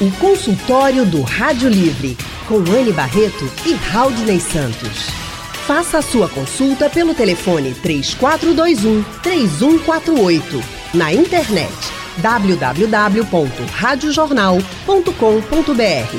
O consultório do Rádio Livre, com Anne Barreto e Raudney Santos. Faça a sua consulta pelo telefone 3421 3148. Na internet www.radiojornal.com.br.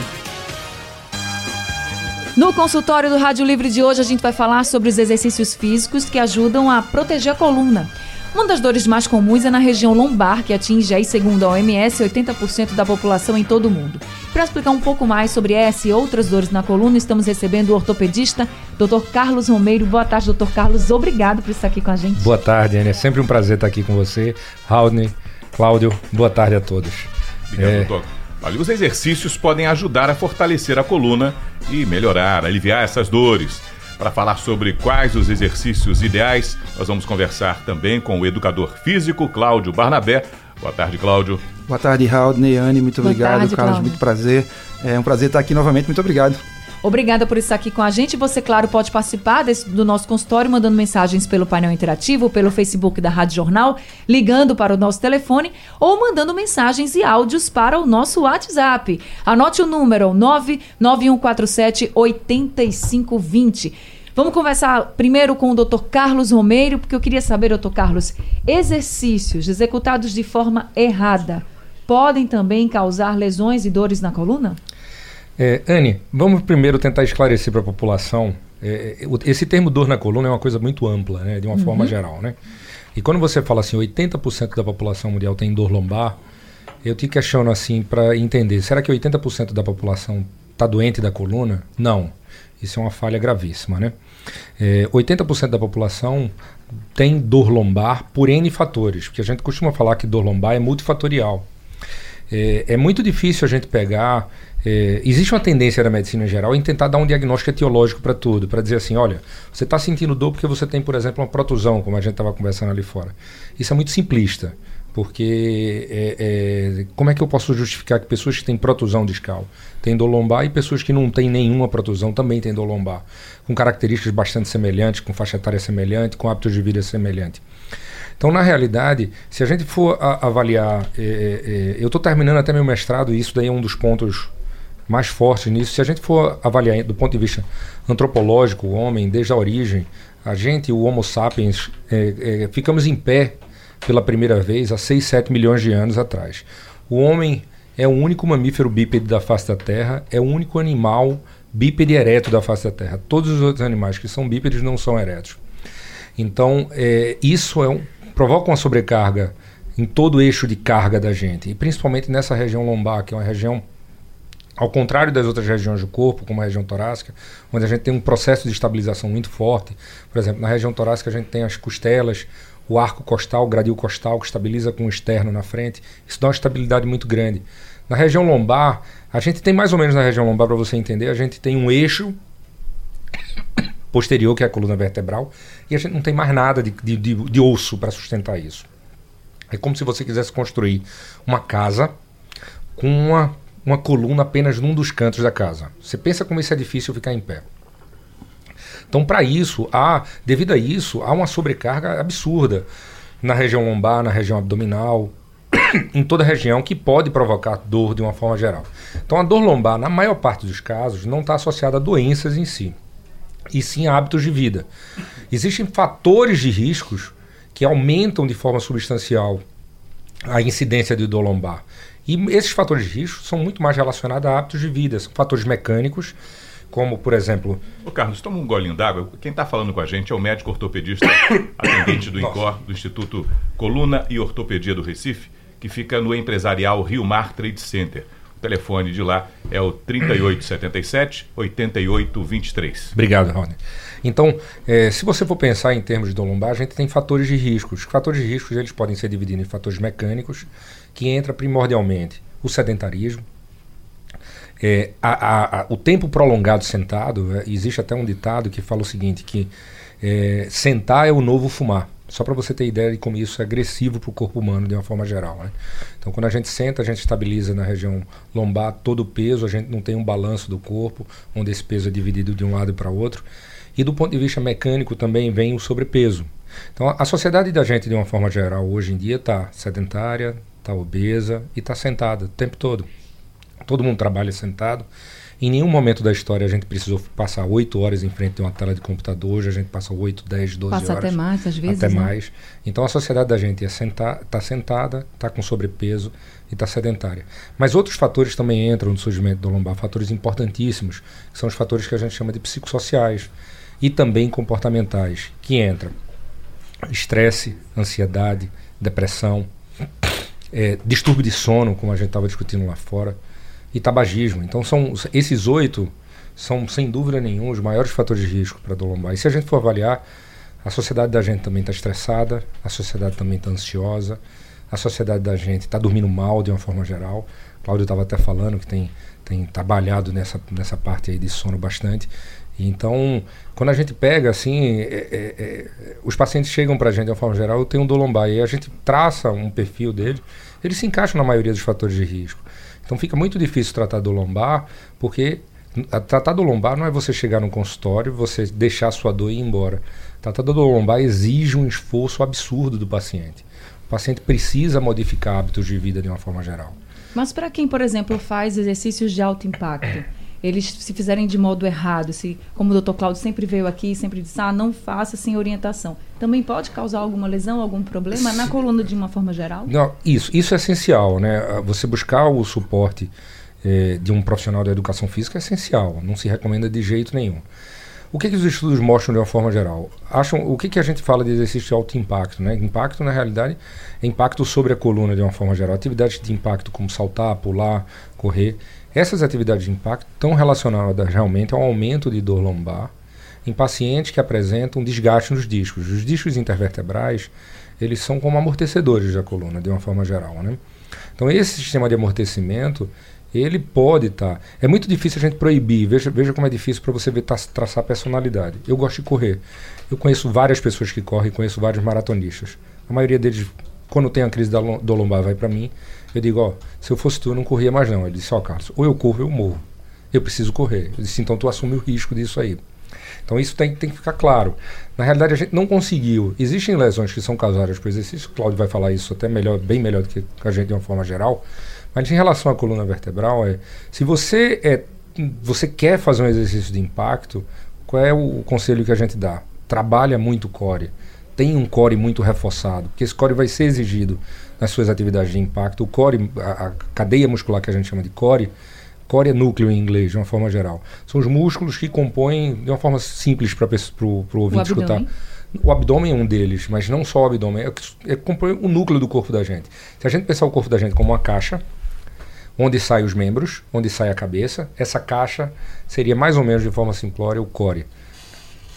No consultório do Rádio Livre de hoje, a gente vai falar sobre os exercícios físicos que ajudam a proteger a coluna. Uma das dores mais comuns é na região lombar, que atinge aí, segundo a OMS, 80% da população em todo o mundo. Para explicar um pouco mais sobre essa e outras dores na coluna, estamos recebendo o ortopedista Dr. Carlos Romeiro. Boa tarde, Dr. Carlos. Obrigado por estar aqui com a gente. Boa tarde, Anne. É sempre um prazer estar aqui com você. Raudney, Cláudio, boa tarde a todos. Obrigado, é... doutor. Olha, os exercícios podem ajudar a fortalecer a coluna e melhorar, aliviar essas dores. Para falar sobre quais os exercícios ideais, nós vamos conversar também com o educador físico Cláudio Barnabé. Boa tarde, Cláudio. Boa tarde, Raul, Neyane, muito Boa obrigado. Tarde, Carlos, Cláudio. muito prazer. É um prazer estar aqui novamente, muito obrigado. Obrigada por estar aqui com a gente. Você, claro, pode participar desse, do nosso consultório mandando mensagens pelo painel interativo, pelo Facebook da Rádio Jornal, ligando para o nosso telefone ou mandando mensagens e áudios para o nosso WhatsApp. Anote o número 99147 8520. Vamos conversar primeiro com o Dr. Carlos Romeiro, porque eu queria saber, Dr. Carlos, exercícios executados de forma errada podem também causar lesões e dores na coluna? É, Anne, vamos primeiro tentar esclarecer para a população. É, é esse termo dor na coluna é uma coisa muito ampla, né, de uma uhum. forma geral. Né? E quando você fala assim, 80% da população mundial tem dor lombar, eu te questiono assim para entender: será que 80% da população está doente da coluna? Não. Isso é uma falha gravíssima. Né? É, 80% da população tem dor lombar por N fatores, porque a gente costuma falar que dor lombar é multifatorial. É, é muito difícil a gente pegar é, existe uma tendência da medicina geral em tentar dar um diagnóstico etiológico para tudo, para dizer assim, olha, você está sentindo dor porque você tem, por exemplo, uma protusão, como a gente estava conversando ali fora. Isso é muito simplista, porque é, é, como é que eu posso justificar que pessoas que têm protusão discal têm dor lombar e pessoas que não têm nenhuma protusão também têm dor lombar, com características bastante semelhantes, com faixa etária semelhante, com hábitos de vida semelhante. Então, na realidade, se a gente for a, avaliar, é, é, é eu estou terminando até meu mestrado e isso daí é um dos pontos mais forte nisso. Se a gente for avaliar do ponto de vista antropológico o homem, desde a origem, a gente, o Homo sapiens, é, é, ficamos em pé pela primeira vez há 6, 7 milhões de anos atrás. O homem é o único mamífero bípede da face da Terra, é o único animal bípede ereto da face da Terra. Todos os outros animais que são bípedes não são eretos. Então, é, isso é um, provoca uma sobrecarga em todo o eixo de carga da gente, e principalmente nessa região lombar, que é uma região ao contrário das outras regiões do corpo, como a região torácica, onde a gente tem um processo de estabilização muito forte. Por exemplo, na região torácica a gente tem as costelas, o arco costal, o gradil costal, que estabiliza com o externo na frente. Isso dá uma estabilidade muito grande. Na região lombar, a gente tem mais ou menos na região lombar, para você entender, a gente tem um eixo posterior, que é a coluna vertebral, e a gente não tem mais nada de, de, de, de osso para sustentar isso. É como se você quisesse construir uma casa com uma uma coluna apenas num dos cantos da casa. Você pensa como isso é difícil ficar em pé. Então, para isso, há, devido a isso, há uma sobrecarga absurda na região lombar, na região abdominal, em toda a região que pode provocar dor de uma forma geral. Então, a dor lombar, na maior parte dos casos, não está associada a doenças em si, e sim a hábitos de vida. Existem fatores de riscos que aumentam de forma substancial a incidência de dor lombar. E esses fatores de risco são muito mais relacionados a hábitos de vida, são fatores mecânicos, como, por exemplo. Ô Carlos, toma um golinho d'água. Quem está falando com a gente é o médico ortopedista, atendente do INCOR, do Instituto Coluna e Ortopedia do Recife, que fica no empresarial Rio Mar Trade Center. Telefone de lá é o 3877 8823. Obrigado, Rony. Então, é, se você for pensar em termos de dor lombar, a gente tem fatores de riscos. Os fatores de riscos eles podem ser divididos em fatores mecânicos, que entra primordialmente o sedentarismo, é, a, a, a, o tempo prolongado sentado, é, existe até um ditado que fala o seguinte, que sentar é o novo fumar. Só para você ter ideia de como isso é agressivo para o corpo humano de uma forma geral. Né? Então, quando a gente senta, a gente estabiliza na região lombar todo o peso, a gente não tem um balanço do corpo, onde esse peso é dividido de um lado para o outro. E do ponto de vista mecânico também vem o sobrepeso. Então, a sociedade da gente, de uma forma geral, hoje em dia está sedentária, está obesa e está sentada o tempo todo. Todo mundo trabalha sentado. Em nenhum momento da história a gente precisou passar oito horas em frente a uma tela de computador. Hoje a gente passa oito, dez, doze horas. Passa até mais, às vezes. Até né? mais. Então a sociedade da gente está é sentar, tá sentada, está com sobrepeso e está sedentária. Mas outros fatores também entram no surgimento do lombar, fatores importantíssimos, que são os fatores que a gente chama de psicossociais e também comportamentais, que entram estresse, ansiedade, depressão, é, distúrbio de sono, como a gente estava discutindo lá fora e tabagismo. Então são esses oito são sem dúvida nenhuma os maiores fatores de risco para dor lombar. E se a gente for avaliar, a sociedade da gente também está estressada, a sociedade também está ansiosa, a sociedade da gente está dormindo mal de uma forma geral. Cláudio estava até falando que tem, tem trabalhado nessa, nessa parte aí de sono bastante. Então, quando a gente pega assim, é, é, é, os pacientes chegam para a gente de uma forma geral, eu tenho um dor lombar, e a gente traça um perfil dele, ele se encaixa na maioria dos fatores de risco. Então fica muito difícil tratar do lombar, porque tratar do lombar não é você chegar no consultório, você deixar a sua dor e ir embora. Tratar do lombar exige um esforço absurdo do paciente. O paciente precisa modificar hábitos de vida de uma forma geral. Mas para quem, por exemplo, faz exercícios de alto impacto, eles se fizerem de modo errado, se, como o doutor Cláudio sempre veio aqui, sempre disse, ah, não faça sem orientação, também pode causar alguma lesão, algum problema na coluna de uma forma geral? Não, isso, isso é essencial, né? Ah, você buscar o suporte eh, de um profissional da educação física é essencial, não se recomenda de jeito nenhum. O que, que os estudos mostram de uma forma geral? Acham, o que, que a gente fala de exercício de alto impacto? Né? Impacto, na realidade, é impacto sobre a coluna de uma forma geral. Atividades de impacto como saltar, pular, correr. Essas atividades de impacto estão relacionadas realmente ao aumento de dor lombar em pacientes que apresentam desgaste nos discos. Os discos intervertebrais, eles são como amortecedores da coluna, de uma forma geral. Né? Então, esse sistema de amortecimento, ele pode estar. Tá. É muito difícil a gente proibir. Veja, veja como é difícil para você ver, traçar personalidade. Eu gosto de correr. Eu conheço várias pessoas que correm, conheço vários maratonistas. A maioria deles, quando tem a crise da, do lombar, vai para mim. Eu digo, ó, se eu fosse tu, eu não corria mais não. Ele disse, ó, Carlos, ou eu corro ou eu morro. Eu preciso correr. Eu disse, então tu assume o risco disso aí. Então isso tem, tem que ficar claro. Na realidade, a gente não conseguiu. Existem lesões que são causadas por exercício. O Cláudio vai falar isso até melhor, bem melhor do que a gente de uma forma geral. Mas em relação à coluna vertebral, é, se você, é, você quer fazer um exercício de impacto, qual é o, o conselho que a gente dá? Trabalha muito core. Tem um core muito reforçado, porque esse core vai ser exigido nas suas atividades de impacto. O core, a, a cadeia muscular que a gente chama de core, core é núcleo em inglês, de uma forma geral. São os músculos que compõem, de uma forma simples para o ouvinte escutar. O abdômen é um deles, mas não só o abdômen, é, é compõe o núcleo do corpo da gente. Se a gente pensar o corpo da gente como uma caixa, onde saem os membros, onde sai a cabeça. Essa caixa seria mais ou menos de forma simplória o core.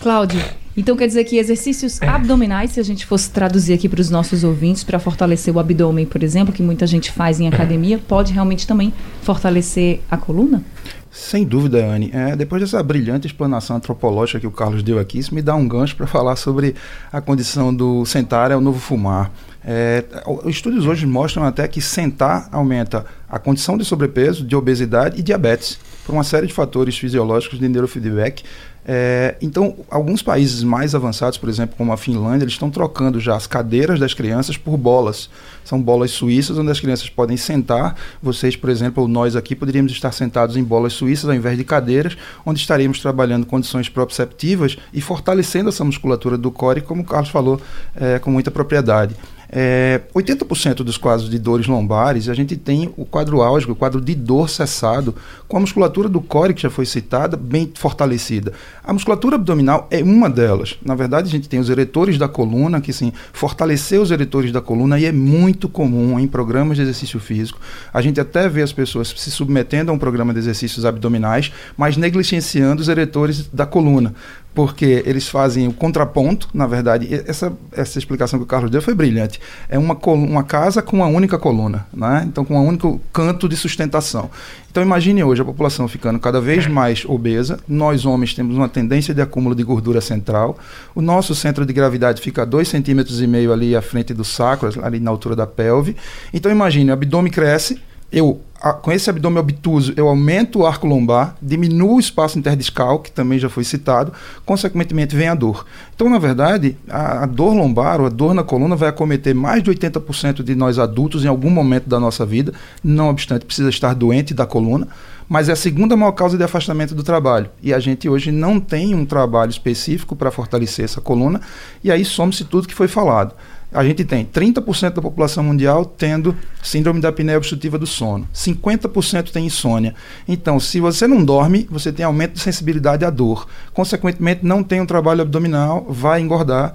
Cláudio, então quer dizer que exercícios abdominais, se a gente fosse traduzir aqui para os nossos ouvintes, para fortalecer o abdômen, por exemplo, que muita gente faz em academia, pode realmente também fortalecer a coluna? Sem dúvida, Anne. É, depois dessa brilhante explanação antropológica que o Carlos deu aqui, isso me dá um gancho para falar sobre a condição do sentar é o novo fumar. É, os estudos hoje mostram até que sentar aumenta a condição de sobrepeso, de obesidade e diabetes, por uma série de fatores fisiológicos de neurofeedback é, então, alguns países mais avançados, por exemplo, como a Finlândia, eles estão trocando já as cadeiras das crianças por bolas. São bolas suíças onde as crianças podem sentar. Vocês, por exemplo, nós aqui poderíamos estar sentados em bolas suíças ao invés de cadeiras, onde estaríamos trabalhando condições proprioceptivas e fortalecendo essa musculatura do core, como o Carlos falou é, com muita propriedade. É, 80% dos quadros de dores lombares, a gente tem o quadro álgico, o quadro de dor cessado, com a musculatura do core, que já foi citada, bem fortalecida. A musculatura abdominal é uma delas. Na verdade, a gente tem os eretores da coluna, que sim, fortalecer os eretores da coluna, e é muito comum em programas de exercício físico. A gente até vê as pessoas se submetendo a um programa de exercícios abdominais, mas negligenciando os eretores da coluna porque eles fazem o contraponto, na verdade, essa, essa explicação que o Carlos deu foi brilhante. É uma, uma casa com uma única coluna, né? então com um único canto de sustentação. Então imagine hoje a população ficando cada vez mais obesa, nós homens temos uma tendência de acúmulo de gordura central, o nosso centro de gravidade fica a 2,5 centímetros e meio ali à frente do sacro, ali na altura da pelve. Então imagine, o abdômen cresce, eu a, com esse abdômen obtuso, eu aumento o arco lombar, diminuo o espaço interdiscal, que também já foi citado, consequentemente vem a dor. Então, na verdade, a, a dor lombar ou a dor na coluna vai acometer mais de 80% de nós adultos em algum momento da nossa vida, não obstante precisa estar doente da coluna, mas é a segunda maior causa de afastamento do trabalho. E a gente hoje não tem um trabalho específico para fortalecer essa coluna, e aí some-se tudo que foi falado a gente tem 30% da população mundial tendo síndrome da apneia obstrutiva do sono, 50% tem insônia. Então, se você não dorme, você tem aumento de sensibilidade à dor. Consequentemente, não tem um trabalho abdominal, vai engordar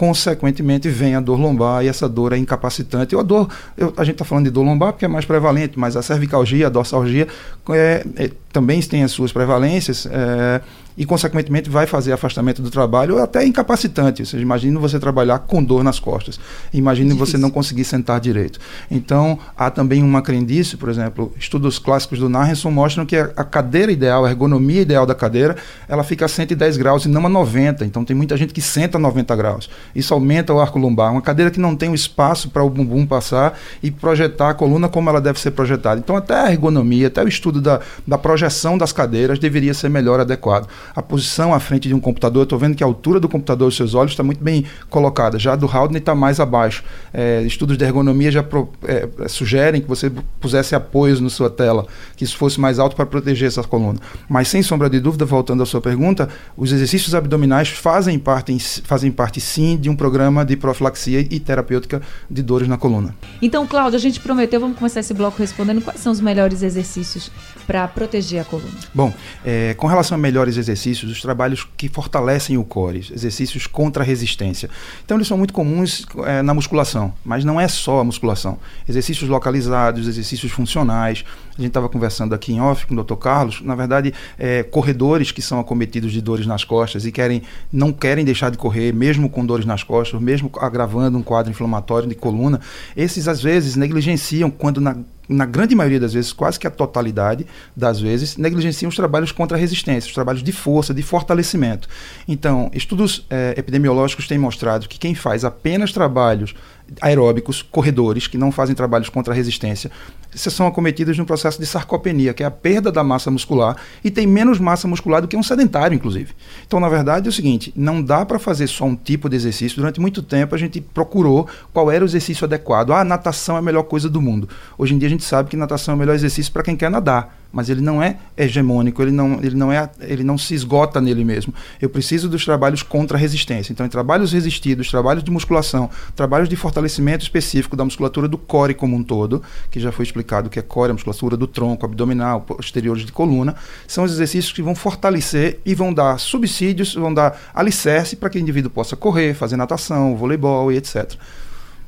consequentemente vem a dor lombar e essa dor é incapacitante. Ou a dor, eu, a gente está falando de dor lombar porque é mais prevalente, mas a cervicalgia, a dorsalgia é, é, também tem as suas prevalências. É, e, consequentemente, vai fazer afastamento do trabalho ou até incapacitante. Ou seja, imagine você trabalhar com dor nas costas. Imagine Difícil. você não conseguir sentar direito. Então, há também uma crendice, por exemplo, estudos clássicos do Narrenson mostram que a cadeira ideal, a ergonomia ideal da cadeira, ela fica a 110 graus e não a 90. Então, tem muita gente que senta a 90 graus. Isso aumenta o arco lombar. Uma cadeira que não tem o espaço para o bumbum passar e projetar a coluna como ela deve ser projetada. Então, até a ergonomia, até o estudo da, da projeção das cadeiras deveria ser melhor adequado a posição à frente de um computador. Eu estou vendo que a altura do computador dos seus olhos está muito bem colocada. Já do Haldane está mais abaixo. É, estudos de ergonomia já pro, é, sugerem que você pusesse apoios na sua tela, que isso fosse mais alto para proteger essa coluna. Mas sem sombra de dúvida, voltando à sua pergunta, os exercícios abdominais fazem parte, fazem parte sim de um programa de profilaxia e terapêutica de dores na coluna. Então, Cláudio, a gente prometeu, vamos começar esse bloco respondendo quais são os melhores exercícios para proteger a coluna. Bom, é, com relação a melhores exercícios, os trabalhos que fortalecem o core, exercícios contra resistência. Então, eles são muito comuns é, na musculação, mas não é só a musculação. Exercícios localizados, exercícios funcionais. A gente estava conversando aqui em off com o Dr. Carlos. Na verdade, é, corredores que são acometidos de dores nas costas e querem, não querem deixar de correr, mesmo com dores nas costas, mesmo agravando um quadro inflamatório de coluna, esses às vezes negligenciam quando na na grande maioria das vezes, quase que a totalidade das vezes, negligenciam os trabalhos contra a resistência, os trabalhos de força, de fortalecimento. Então, estudos é, epidemiológicos têm mostrado que quem faz apenas trabalhos aeróbicos, corredores, que não fazem trabalhos contra a resistência, são acometidos no processo de sarcopenia, que é a perda da massa muscular, e tem menos massa muscular do que um sedentário, inclusive. Então, na verdade, é o seguinte: não dá para fazer só um tipo de exercício. Durante muito tempo, a gente procurou qual era o exercício adequado. Ah, natação é a melhor coisa do mundo. Hoje em dia, a gente sabe que natação é o melhor exercício para quem quer nadar mas ele não é hegemônico, ele não, ele não, é, ele não se esgota nele mesmo. Eu preciso dos trabalhos contra a resistência. Então, em trabalhos resistidos, trabalhos de musculação, trabalhos de fortalecimento específico da musculatura do core como um todo, que já foi explicado que é core, a musculatura do tronco, abdominal, posteriores de coluna, são os exercícios que vão fortalecer e vão dar subsídios, vão dar alicerce para que o indivíduo possa correr, fazer natação, voleibol e etc.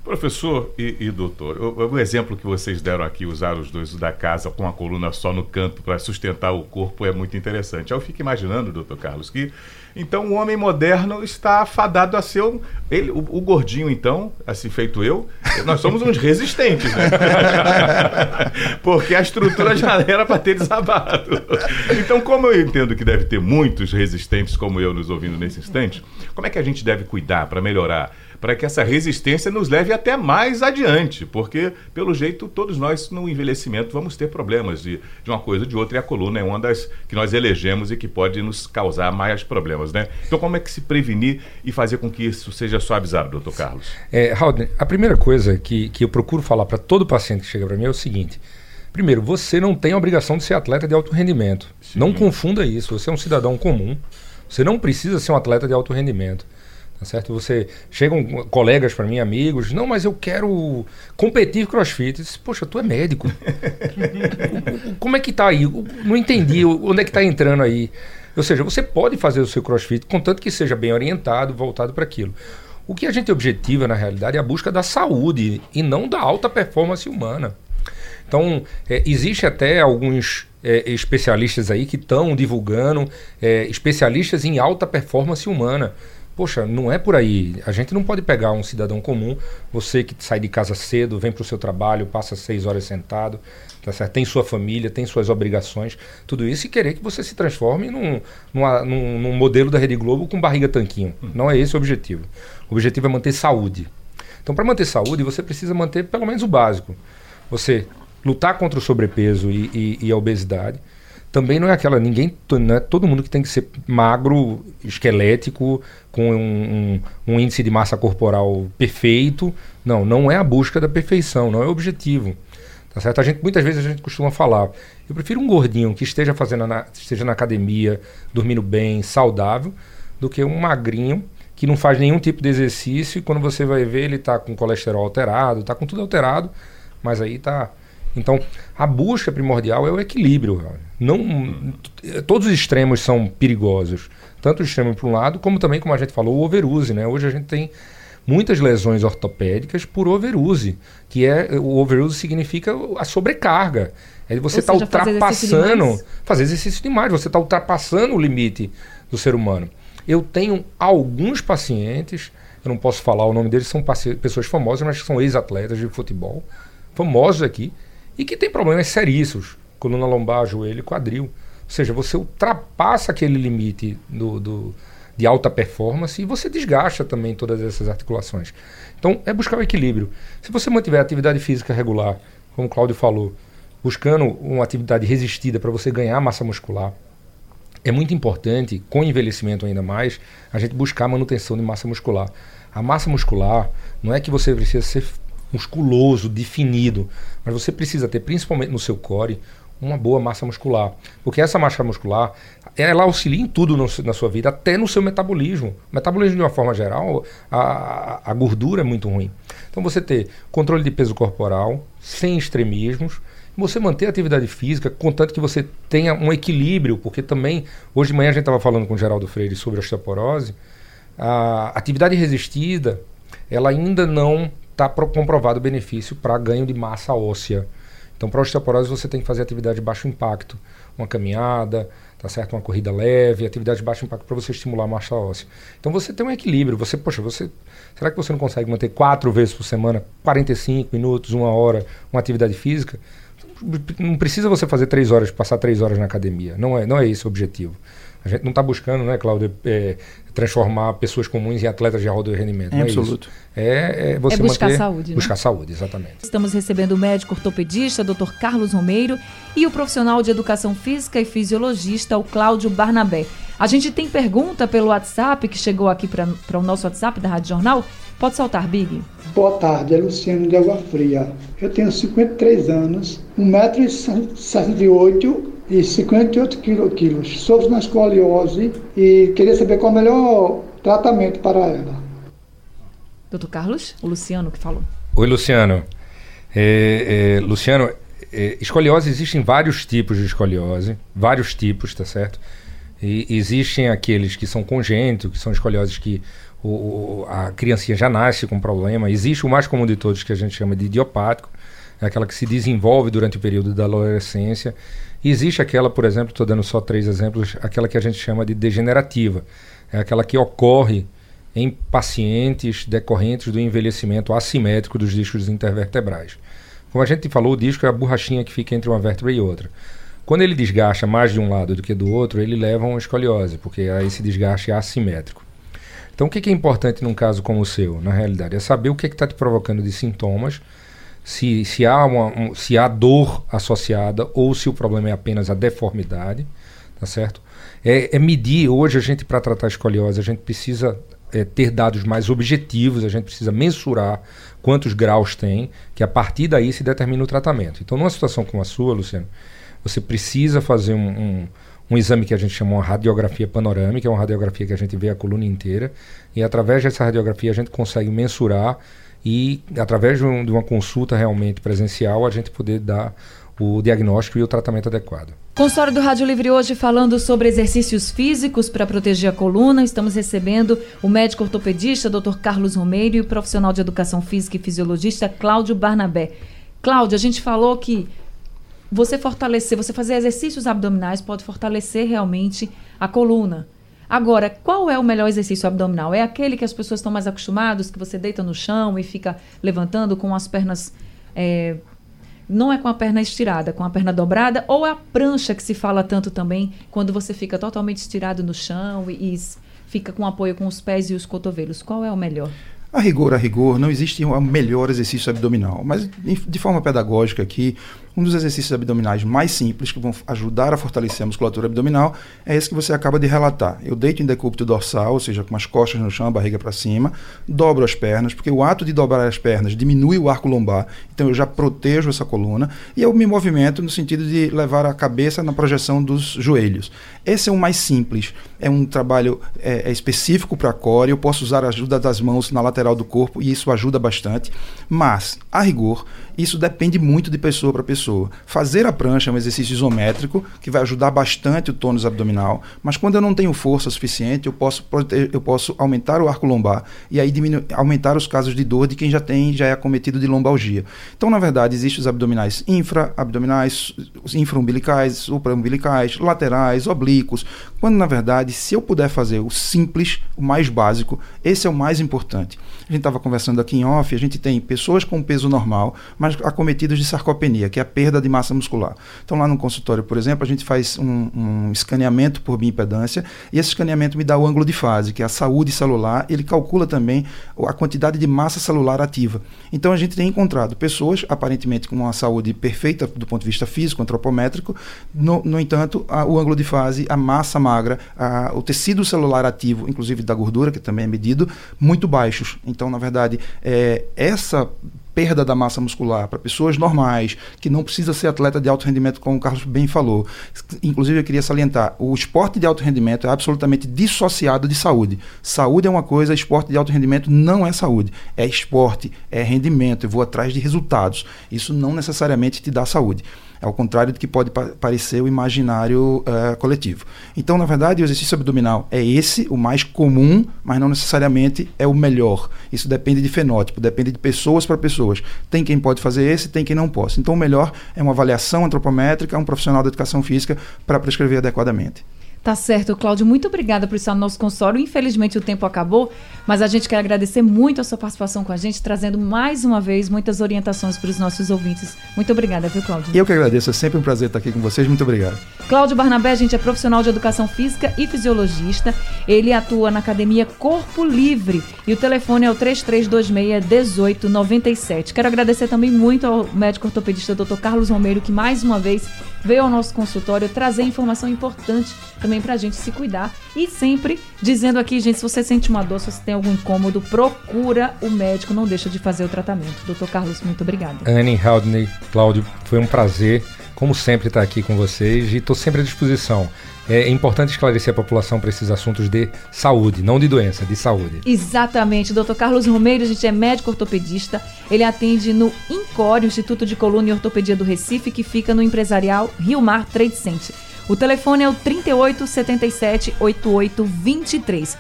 Professor e, e doutor, o, o, exemplo que vocês deram aqui, usar os dois da casa com a coluna só no canto para sustentar o corpo é muito interessante. Eu fico imaginando, doutor Carlos, que então o homem moderno está fadado a ser um, ele, o, o, gordinho, então, assim feito eu, nós somos uns resistentes, né? Porque a estrutura já era para ter desabado. Então, como eu entendo que deve ter muitos resistentes como eu nos ouvindo nesse instante, como é que a gente deve cuidar para melhorar? Para que essa resistência nos leve até mais adiante, porque, pelo jeito, todos nós no envelhecimento vamos ter problemas de, de uma coisa ou de outra, e a coluna é uma das que nós elegemos e que pode nos causar mais problemas, né? Então, como é que se prevenir e fazer com que isso seja suavizado, doutor Carlos? É, Haldner, a primeira coisa que, que eu procuro falar para todo paciente que chega para mim é o seguinte. Primeiro, você não tem a obrigação de ser atleta de alto rendimento. Sim. Não confunda isso. Você é um cidadão comum. Você não precisa ser um atleta de alto rendimento. Tá certo? Você chegam colegas para mim, amigos, não, mas eu quero competir crossfit. Disse, Poxa, tu é médico. Como é que tá aí? Não entendi onde é que tá entrando aí. Ou seja, você pode fazer o seu crossfit, contanto que seja bem orientado, voltado para aquilo. O que a gente objetiva, na realidade, é a busca da saúde e não da alta performance humana. Então, é, existe até alguns é, especialistas aí que estão divulgando é, especialistas em alta performance humana. Poxa, não é por aí. A gente não pode pegar um cidadão comum, você que sai de casa cedo, vem para o seu trabalho, passa seis horas sentado, tá certo? tem sua família, tem suas obrigações, tudo isso, e querer que você se transforme num, numa, num, num modelo da Rede Globo com barriga tanquinho. Hum. Não é esse o objetivo. O objetivo é manter saúde. Então, para manter saúde, você precisa manter pelo menos o básico. Você lutar contra o sobrepeso e, e, e a obesidade também não é aquela ninguém não é todo mundo que tem que ser magro esquelético com um, um, um, índice de massa corporal perfeito. Não não é a busca da perfeição não é o objetivo tá certo? A gente muitas vezes a gente costuma falar eu prefiro um gordinho que esteja fazendo na, esteja na academia dormindo bem saudável do que um magrinho que não faz nenhum tipo de exercício e quando você vai ver ele está com colesterol alterado está com tudo alterado mas aí está então, a busca primordial é o equilíbrio. Não, todos os extremos são perigosos. Tanto o extremo para um lado, como também, como a gente falou, o overuse. Né? Hoje a gente tem muitas lesões ortopédicas por overuse, que é o overuse significa a sobrecarga. É você estar tá ultrapassando, fazer, fazer exercício demais, você está ultrapassando o limite do ser humano. Eu tenho alguns pacientes, eu não posso falar o nome deles, são pessoas famosas, mas são ex-atletas de futebol, famosos aqui, e que tem problemas seríssimos, coluna lombar, joelho quadril. Ou seja, você ultrapassa aquele limite do, do, de alta performance e você desgasta também todas essas articulações. Então, é buscar o equilíbrio. Se você mantiver atividade física regular, como o Cláudio falou, buscando uma atividade resistida para você ganhar massa muscular, é muito importante, com envelhecimento ainda mais, a gente buscar a manutenção de massa muscular. A massa muscular não é que você precisa ser musculoso, definido. Mas você precisa ter, principalmente no seu core, uma boa massa muscular. Porque essa massa muscular, ela auxilia em tudo no, na sua vida, até no seu metabolismo. Metabolismo, de uma forma geral, a, a gordura é muito ruim. Então, você ter controle de peso corporal, sem extremismos, você manter a atividade física, contanto que você tenha um equilíbrio, porque também, hoje de manhã a gente estava falando com o Geraldo Freire sobre osteoporose, a atividade resistida, ela ainda não está comprovado o benefício para ganho de massa óssea. Então, para osteoporose, você tem que fazer atividade de baixo impacto, uma caminhada, tá certo? Uma corrida leve, atividade de baixo impacto para você estimular a massa óssea. Então, você tem um equilíbrio. Você, poxa, você, será que você não consegue manter quatro vezes por semana, 45 minutos, uma hora, uma atividade física? Não precisa você fazer três horas, passar três horas na academia. Não é, não é esse o objetivo. A gente não está buscando, né, Cláudio, é, transformar pessoas comuns em atletas de alto rendimento. É absoluto. É, é, você é buscar manter, saúde. Né? Buscar saúde, exatamente. Estamos recebendo o médico ortopedista, Dr. Carlos Romeiro, e o profissional de educação física e fisiologista, o Cláudio Barnabé. A gente tem pergunta pelo WhatsApp que chegou aqui para o nosso WhatsApp da Rádio Jornal. Pode soltar, Big. Boa tarde, é Luciano de Água Fria. Eu tenho 53 anos, 1,68m e 58 quilos. Sofro na escoliose e queria saber qual é o melhor tratamento para ela. Doutor Carlos, o Luciano que falou. Oi, Luciano. É, é, Luciano, é, escoliose, existem vários tipos de escoliose, vários tipos, tá certo? E existem aqueles que são congênitos, que são escolioses que o, a criancinha já nasce com problema. Existe o mais comum de todos, que a gente chama de idiopático, é aquela que se desenvolve durante o período da adolescência. Existe aquela, por exemplo, estou dando só três exemplos, aquela que a gente chama de degenerativa. É aquela que ocorre em pacientes decorrentes do envelhecimento assimétrico dos discos intervertebrais. Como a gente falou, o disco é a borrachinha que fica entre uma vértebra e outra. Quando ele desgasta mais de um lado do que do outro, ele leva a uma escoliose, porque esse desgaste é assimétrico. Então, o que é importante num caso como o seu, na realidade? É saber o que está te provocando de sintomas, se, se, há uma, um, se há dor associada ou se o problema é apenas a deformidade, tá certo? É, é medir, hoje a gente, para tratar a escoliose, a gente precisa é, ter dados mais objetivos, a gente precisa mensurar quantos graus tem, que a partir daí se determina o tratamento. Então, numa situação como a sua, Luciano, você precisa fazer um, um, um exame que a gente chama uma radiografia panorâmica, é uma radiografia que a gente vê a coluna inteira, e através dessa radiografia a gente consegue mensurar e, através de, um, de uma consulta realmente presencial, a gente poder dar o diagnóstico e o tratamento adequado. Consultório do Rádio Livre hoje falando sobre exercícios físicos para proteger a coluna. Estamos recebendo o médico ortopedista Dr. Carlos Romeiro e o profissional de educação física e fisiologista Cláudio Barnabé. Cláudio, a gente falou que você fortalecer, você fazer exercícios abdominais pode fortalecer realmente a coluna. Agora, qual é o melhor exercício abdominal? É aquele que as pessoas estão mais acostumadas, que você deita no chão e fica levantando com as pernas é, não é com a perna estirada, com a perna dobrada, ou é a prancha que se fala tanto também, quando você fica totalmente estirado no chão e, e fica com apoio com os pés e os cotovelos. Qual é o melhor? A rigor, a rigor, não existe um melhor exercício abdominal, mas de forma pedagógica aqui, Um dos exercícios abdominais mais simples, que vão ajudar a fortalecer a musculatura abdominal, é esse que você acaba de relatar. Eu deito em decúbito dorsal, ou seja, com as costas no chão, a barriga para cima, dobro as pernas, porque o ato de dobrar as pernas diminui o arco lombar, então eu já protejo essa coluna, e eu me movimento no sentido de levar a cabeça na projeção dos joelhos. Esse é o mais simples, é um trabalho é, é específico para core, eu posso usar a ajuda das mãos na lateral do corpo e isso ajuda bastante, mas, a rigor, isso depende muito de pessoa para pessoa. Fazer a prancha é um exercício isométrico que vai ajudar bastante o tônus abdominal, mas quando eu não tenho força suficiente, eu posso, eu posso aumentar o arco lombar e aí aumentar os casos de dor de quem já tem, já é acometido de lombalgia. Então, na verdade, existem os abdominais infra-abdominais, infra-umbilicais, supra-umbilicais, laterais, oblíquos, quando na verdade, se eu puder fazer o simples, o mais básico, esse é o mais importante. A gente estava conversando aqui em off, a gente tem pessoas com peso normal, mas acometidos de sarcopenia, que é a perda de massa muscular. Então, lá no consultório, por exemplo, a gente faz um, um escaneamento por bioimpedância e esse escaneamento me dá o ângulo de fase, que é a saúde celular, ele calcula também a quantidade de massa celular ativa. Então, a gente tem encontrado pessoas, aparentemente, com uma saúde perfeita do ponto de vista físico, antropométrico, no, no entanto, a, o ângulo de fase, a massa magra, a, o tecido celular ativo, inclusive da gordura, que também é medido, muito baixos. Então, na verdade, é, essa perda da massa muscular para pessoas normais, que não precisa ser atleta de alto rendimento, como o Carlos bem falou. Inclusive, eu queria salientar: o esporte de alto rendimento é absolutamente dissociado de saúde. Saúde é uma coisa, esporte de alto rendimento não é saúde. É esporte, é rendimento, eu vou atrás de resultados. Isso não necessariamente te dá saúde ao contrário do que pode pa parecer o imaginário uh, coletivo. Então, na verdade, o exercício abdominal é esse, o mais comum, mas não necessariamente é o melhor. Isso depende de fenótipo, depende de pessoas para pessoas. Tem quem pode fazer esse, tem quem não possa. Então, o melhor é uma avaliação antropométrica, um profissional da educação física para prescrever adequadamente. Tá certo, Cláudio. Muito obrigada por estar no nosso consultório. Infelizmente o tempo acabou, mas a gente quer agradecer muito a sua participação com a gente, trazendo mais uma vez muitas orientações para os nossos ouvintes. Muito obrigada, viu, Cláudio? Eu que agradeço. É sempre um prazer estar aqui com vocês. Muito obrigado. Cláudio Barnabé, a gente é profissional de educação física e fisiologista. Ele atua na Academia Corpo Livre e o telefone é o 3326-1897. Quero agradecer também muito ao médico ortopedista Dr. Carlos Romero, que mais uma vez veio ao nosso consultório trazer informação importante também para a gente se cuidar. E sempre dizendo aqui, gente, se você sente uma dor, se você tem algum incômodo, procura o médico, não deixa de fazer o tratamento. Doutor Carlos, muito obrigada. Anne, Haldney, Cláudio, foi um prazer, como sempre, estar aqui com vocês e estou sempre à disposição. É importante esclarecer a população para esses assuntos de saúde, não de doença, de saúde. Exatamente. Dr. Carlos Romeiro, a gente é médico ortopedista. Ele atende no INCORE, Instituto de Coluna e Ortopedia do Recife, que fica no empresarial Rio Mar Trade Center. O telefone é o 3877 8823.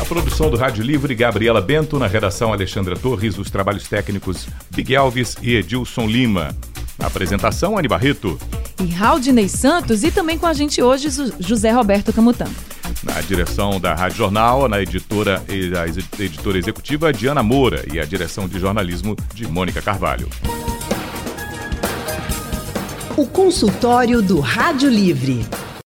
A produção do Rádio Livre, Gabriela Bento, na redação Alexandra Torres, os trabalhos técnicos Big Alves e Edilson Lima. Na apresentação, Ani Barreto. E Raudinei Santos e também com a gente hoje José Roberto Camutanga. Na direção da Rádio Jornal, na editora e a editora executiva Diana Moura e a direção de jornalismo de Mônica Carvalho. O consultório do Rádio Livre.